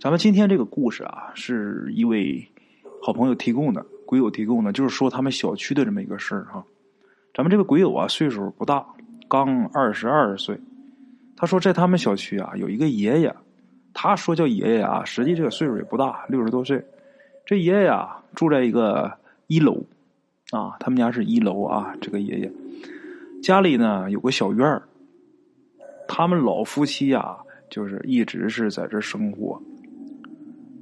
咱们今天这个故事啊，是一位好朋友提供的，鬼友提供的，就是说他们小区的这么一个事儿哈。咱们这个鬼友啊，岁数不大，刚二十二岁。他说，在他们小区啊，有一个爷爷，他说叫爷爷啊，实际这个岁数也不大，六十多岁。这爷爷啊，住在一个一楼啊，他们家是一楼啊。这个爷爷家里呢有个小院儿，他们老夫妻啊，就是一直是在这生活。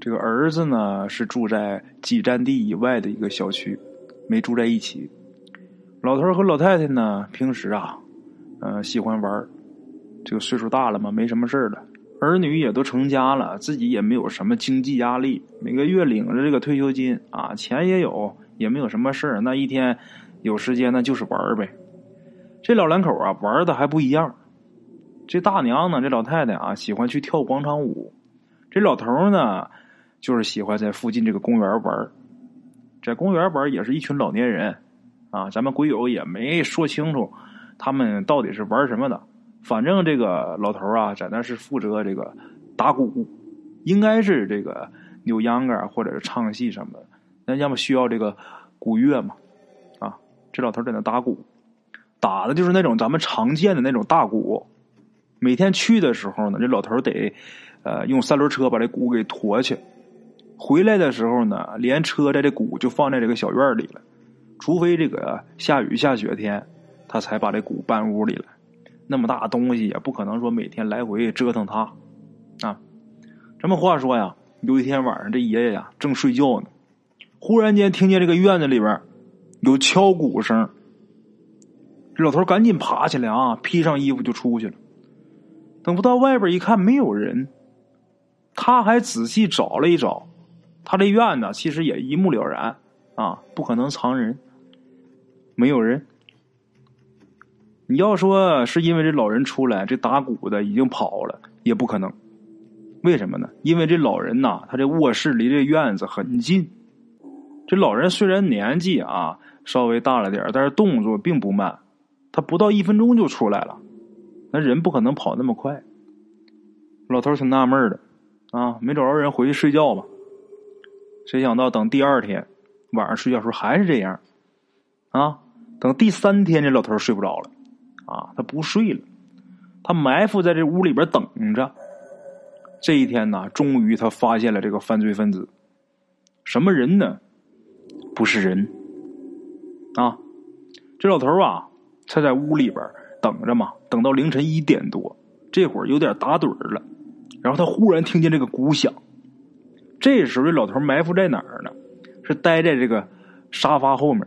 这个儿子呢是住在几站地以外的一个小区，没住在一起。老头和老太太呢，平时啊，呃，喜欢玩这个岁数大了嘛，没什么事了，儿女也都成家了，自己也没有什么经济压力，每个月领着这个退休金啊，钱也有，也没有什么事儿。那一天有时间，那就是玩呗。这老两口啊，玩的还不一样。这大娘呢，这老太太啊，喜欢去跳广场舞；这老头呢，就是喜欢在附近这个公园玩在公园玩也是一群老年人。啊，咱们鬼友也没说清楚，他们到底是玩什么的。反正这个老头啊，在那是负责这个打鼓，应该是这个扭秧歌或者是唱戏什么的。那要么需要这个鼓乐嘛？啊，这老头在那打鼓，打的就是那种咱们常见的那种大鼓。每天去的时候呢，这老头得呃用三轮车把这鼓给驮去。回来的时候呢，连车带这鼓就放在这个小院里了。除非这个下雨下雪天，他才把这鼓搬屋里来。那么大东西也不可能说每天来回折腾他啊。这么话说呀，有一天晚上，这爷爷呀正睡觉呢，忽然间听见这个院子里边有敲鼓声。这老头赶紧爬起来啊，披上衣服就出去了。等不到外边一看没有人，他还仔细找了一找，他这院子其实也一目了然啊，不可能藏人。没有人。你要说是因为这老人出来，这打鼓的已经跑了，也不可能。为什么呢？因为这老人呐，他这卧室离这院子很近。这老人虽然年纪啊稍微大了点但是动作并不慢，他不到一分钟就出来了。那人不可能跑那么快。老头挺纳闷的，啊，没找着人回去睡觉吧？谁想到等第二天晚上睡觉时候还是这样。啊，等第三天，这老头睡不着了，啊，他不睡了，他埋伏在这屋里边等着。这一天呢，终于他发现了这个犯罪分子，什么人呢？不是人，啊，这老头啊，他在屋里边等着嘛，等到凌晨一点多，这会儿有点打盹了，然后他忽然听见这个鼓响，这时候这老头埋伏在哪儿呢？是待在这个沙发后面。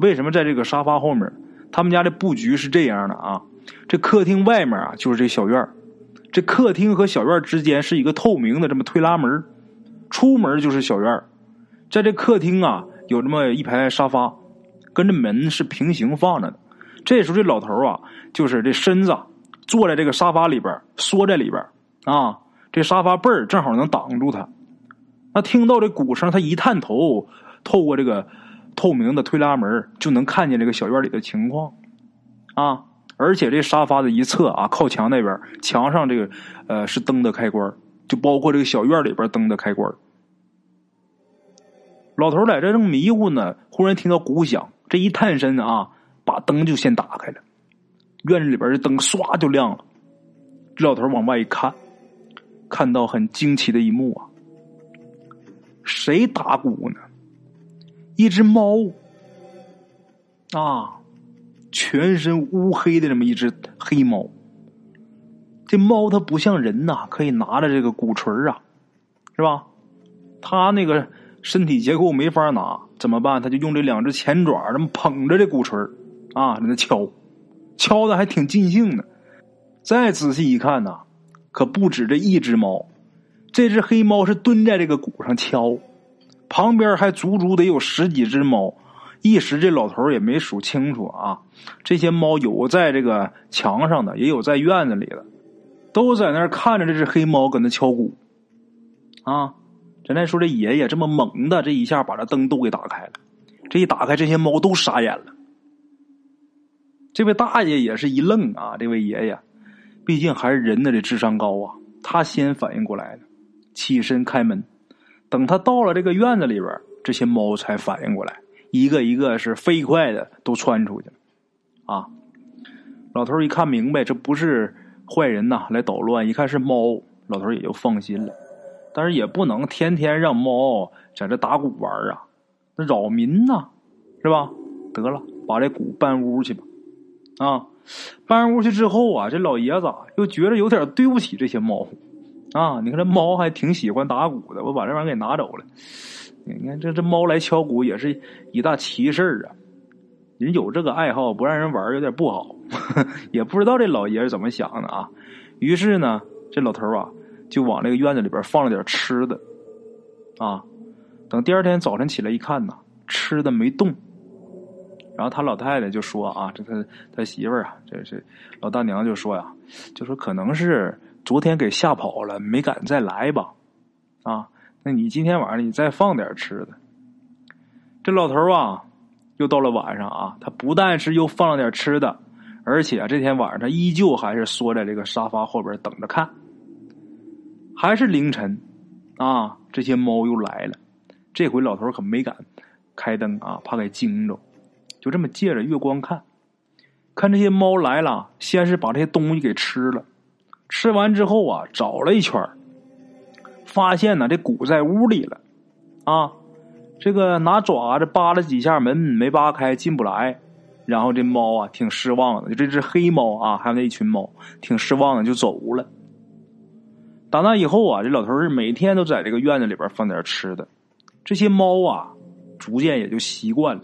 为什么在这个沙发后面？他们家的布局是这样的啊，这客厅外面啊就是这小院这客厅和小院之间是一个透明的这么推拉门，出门就是小院在这客厅啊有这么一排沙发，跟这门是平行放着的。这时候这老头啊，就是这身子坐在这个沙发里边，缩在里边啊，这沙发背儿正好能挡住他。那听到这鼓声，他一探头，透过这个。透明的推拉门就能看见这个小院里的情况，啊！而且这沙发的一侧啊，靠墙那边墙上这个呃是灯的开关，就包括这个小院里边灯的开关。老头在这正迷糊呢，忽然听到鼓响，这一探身啊，把灯就先打开了，院子里边的灯唰就亮了。这老头往外一看，看到很惊奇的一幕啊！谁打鼓呢？一只猫啊，全身乌黑的这么一只黑猫。这猫它不像人呐，可以拿着这个鼓槌啊，是吧？它那个身体结构没法拿，怎么办？它就用这两只前爪这么捧着这鼓槌啊，在那敲，敲的还挺尽兴的。再仔细一看呐，可不止这一只猫，这只黑猫是蹲在这个鼓上敲。旁边还足足得有十几只猫，一时这老头也没数清楚啊。这些猫有在这个墙上的，也有在院子里的，都在那儿看着这只黑猫搁那敲鼓。啊，咱再说这爷爷这么猛的，这一下把这灯都给打开了。这一打开，这些猫都傻眼了。这位大爷也是一愣啊，这位爷爷，毕竟还是人的这智商高啊，他先反应过来了。起身开门。等他到了这个院子里边，这些猫才反应过来，一个一个是飞快的都窜出去了。啊，老头一看明白，这不是坏人呐，来捣乱。一看是猫，老头也就放心了。但是也不能天天让猫在这打鼓玩啊，那扰民呐，是吧？得了，把这鼓搬屋去吧。啊，搬屋去之后啊，这老爷子又觉得有点对不起这些猫。啊，你看这猫还挺喜欢打鼓的，我把这玩意儿给拿走了。你看这这猫来敲鼓也是一大奇事儿啊！人有这个爱好不让人玩有点不好，也不知道这老爷子怎么想的啊。于是呢，这老头啊就往这个院子里边放了点吃的，啊，等第二天早晨起来一看呐，吃的没动。然后他老太太就说啊，这他他媳妇儿啊，这是老大娘就说呀，就说可能是。昨天给吓跑了，没敢再来吧？啊，那你今天晚上你再放点吃的。这老头啊，又到了晚上啊，他不但是又放了点吃的，而且这天晚上他依旧还是缩在这个沙发后边等着看。还是凌晨，啊，这些猫又来了。这回老头可没敢开灯啊，怕给惊着。就这么借着月光看，看这些猫来了，先是把这些东西给吃了。吃完之后啊，找了一圈发现呢这鼓在屋里了，啊，这个拿爪子扒了几下门没扒开，进不来。然后这猫啊挺失望的，就这只黑猫啊，还有那一群猫，挺失望的就走了。打那以后啊，这老头是每天都在这个院子里边放点吃的，这些猫啊逐渐也就习惯了，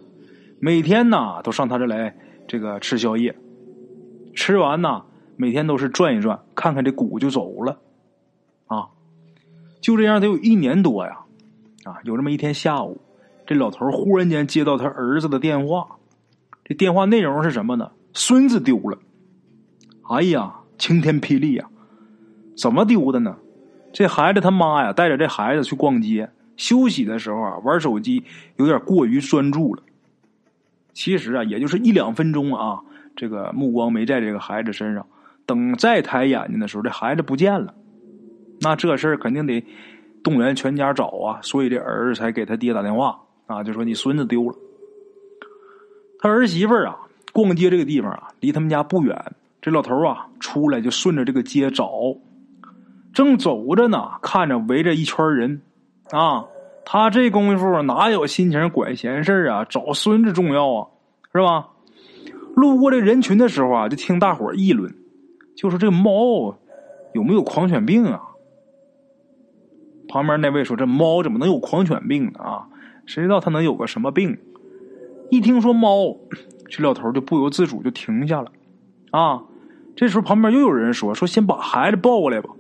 每天呢都上他这来这个吃宵夜，吃完呢。每天都是转一转，看看这鼓就走了，啊，就这样得有一年多呀，啊，有这么一天下午，这老头忽然间接到他儿子的电话，这电话内容是什么呢？孙子丢了，哎呀，晴天霹雳呀！怎么丢的呢？这孩子他妈呀，带着这孩子去逛街，休息的时候啊，玩手机有点过于专注了，其实啊，也就是一两分钟啊，这个目光没在这个孩子身上。等再抬眼睛的时候，这孩子不见了。那这事儿肯定得动员全家找啊，所以这儿子才给他爹打电话啊，就说你孙子丢了。他儿媳妇儿啊，逛街这个地方啊，离他们家不远。这老头啊，出来就顺着这个街找，正走着呢，看着围着一圈人啊，他这功夫哪有心情管闲事啊？找孙子重要啊，是吧？路过这人群的时候啊，就听大伙议论。就说这猫有没有狂犬病啊？旁边那位说：“这猫怎么能有狂犬病呢？啊，谁知道它能有个什么病？”一听说猫，这老头就不由自主就停下了。啊，这时候旁边又有人说：“说先把孩子抱过来吧。”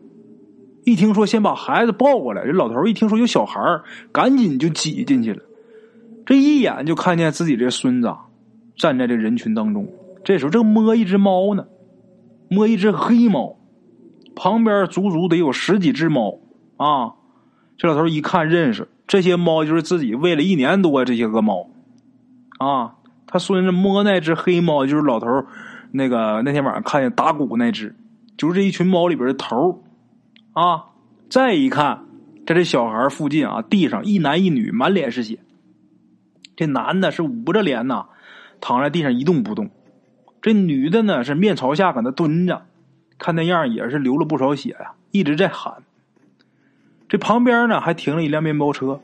一听说先把孩子抱过来，这老头一听说有小孩赶紧就挤进去了。这一眼就看见自己这孙子站在这人群当中。这时候正摸一只猫呢。摸一只黑猫，旁边足足得有十几只猫啊！这老头一看认识，这些猫就是自己喂了一年多这些个猫啊。他孙子摸那只黑猫，就是老头那个那天晚上看见打鼓那只，就是这一群猫里边的头啊。再一看，在这小孩附近啊，地上一男一女，满脸是血。这男的是捂着脸呐，躺在地上一动不动。这女的呢是面朝下搁那蹲着，看那样也是流了不少血呀，一直在喊。这旁边呢还停了一辆面包车，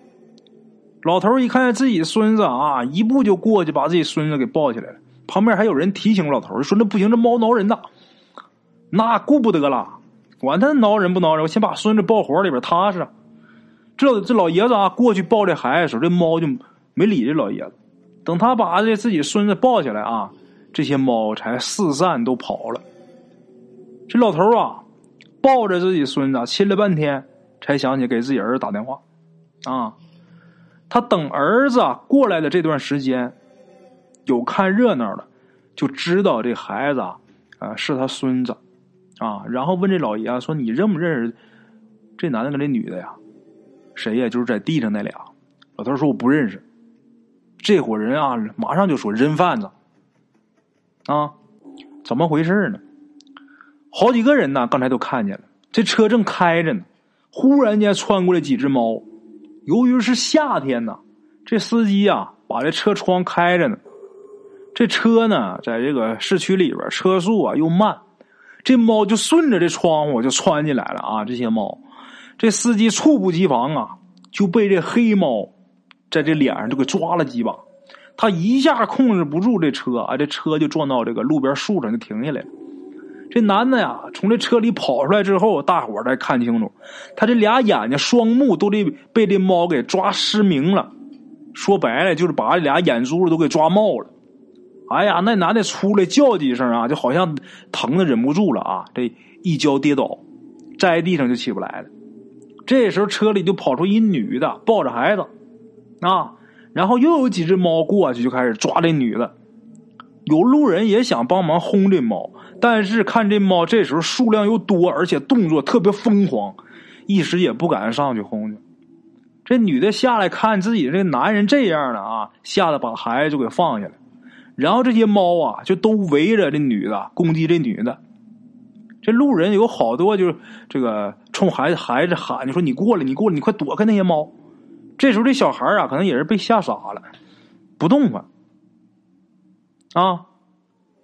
老头一看见自己孙子啊，一步就过去把自己孙子给抱起来了。旁边还有人提醒老头说：“那不行，这猫挠人呐，那顾不得了，管他挠人不挠人，我先把孙子抱怀里边踏实。”这这老爷子啊过去抱这孩子的时候，这猫就没理这老爷子。等他把这自己孙子抱起来啊。这些猫才四散都跑了。这老头啊，抱着自己孙子亲了半天，才想起给自己儿子打电话。啊，他等儿子过来的这段时间，有看热闹的，就知道这孩子啊是他孙子啊。然后问这老爷啊说：“你认不认识这男的跟这女的呀？谁呀？就是在地上那俩。”老头说：“我不认识。”这伙人啊，马上就说：“人贩子。”啊，怎么回事呢？好几个人呢，刚才都看见了。这车正开着呢，忽然间窜过来几只猫。由于是夏天呢，这司机啊把这车窗开着呢。这车呢，在这个市区里边，车速啊又慢，这猫就顺着这窗户就窜进来了啊！这些猫，这司机猝不及防啊，就被这黑猫在这脸上就给抓了几把。他一下控制不住这车啊，这车就撞到这个路边树上就停下来了。这男的呀，从这车里跑出来之后，大伙儿再看清楚，他这俩眼睛双目都得被这猫给抓失明了。说白了，就是把这俩眼珠子都给抓冒了。哎呀，那男的出来叫几声啊，就好像疼的忍不住了啊，这一跤跌倒，在地上就起不来了。这时候车里就跑出一女的，抱着孩子啊。然后又有几只猫过去，就开始抓这女的。有路人也想帮忙轰这猫，但是看这猫这时候数量又多，而且动作特别疯狂，一时也不敢上去轰去。这女的下来看自己这男人这样的啊，吓得把孩子就给放下了。然后这些猫啊，就都围着这女的攻击这女的。这路人有好多就是这个冲孩子孩子喊，就说你过来，你过来，你快躲开那些猫。这时候，这小孩啊，可能也是被吓傻了，不动了。啊，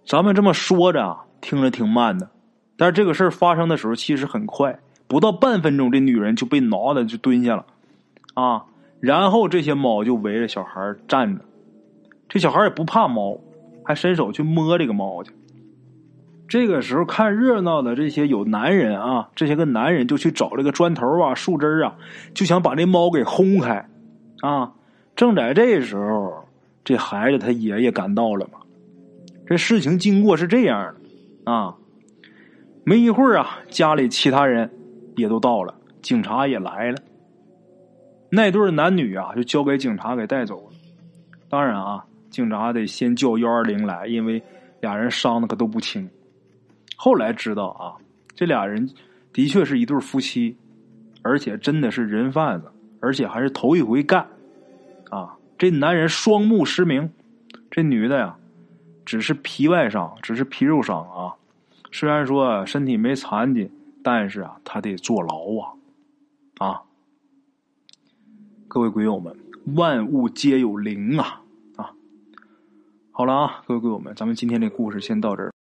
咱们这么说着啊，听着挺慢的，但是这个事儿发生的时候其实很快，不到半分钟，这女人就被挠的就蹲下了，啊，然后这些猫就围着小孩站着，这小孩也不怕猫，还伸手去摸这个猫去。这个时候看热闹的这些有男人啊，这些个男人就去找这个砖头啊、树枝啊，就想把这猫给轰开，啊！正在这时候，这孩子他爷爷赶到了嘛。这事情经过是这样的啊，没一会儿啊，家里其他人也都到了，警察也来了。那对男女啊，就交给警察给带走了。当然啊，警察得先叫幺二零来，因为俩人伤的可都不轻。后来知道啊，这俩人的确是一对夫妻，而且真的是人贩子，而且还是头一回干。啊，这男人双目失明，这女的呀，只是皮外伤，只是皮肉伤啊。虽然说身体没残疾，但是啊，他得坐牢啊。啊，各位鬼友们，万物皆有灵啊啊！好了啊，各位鬼友们，咱们今天这故事先到这儿。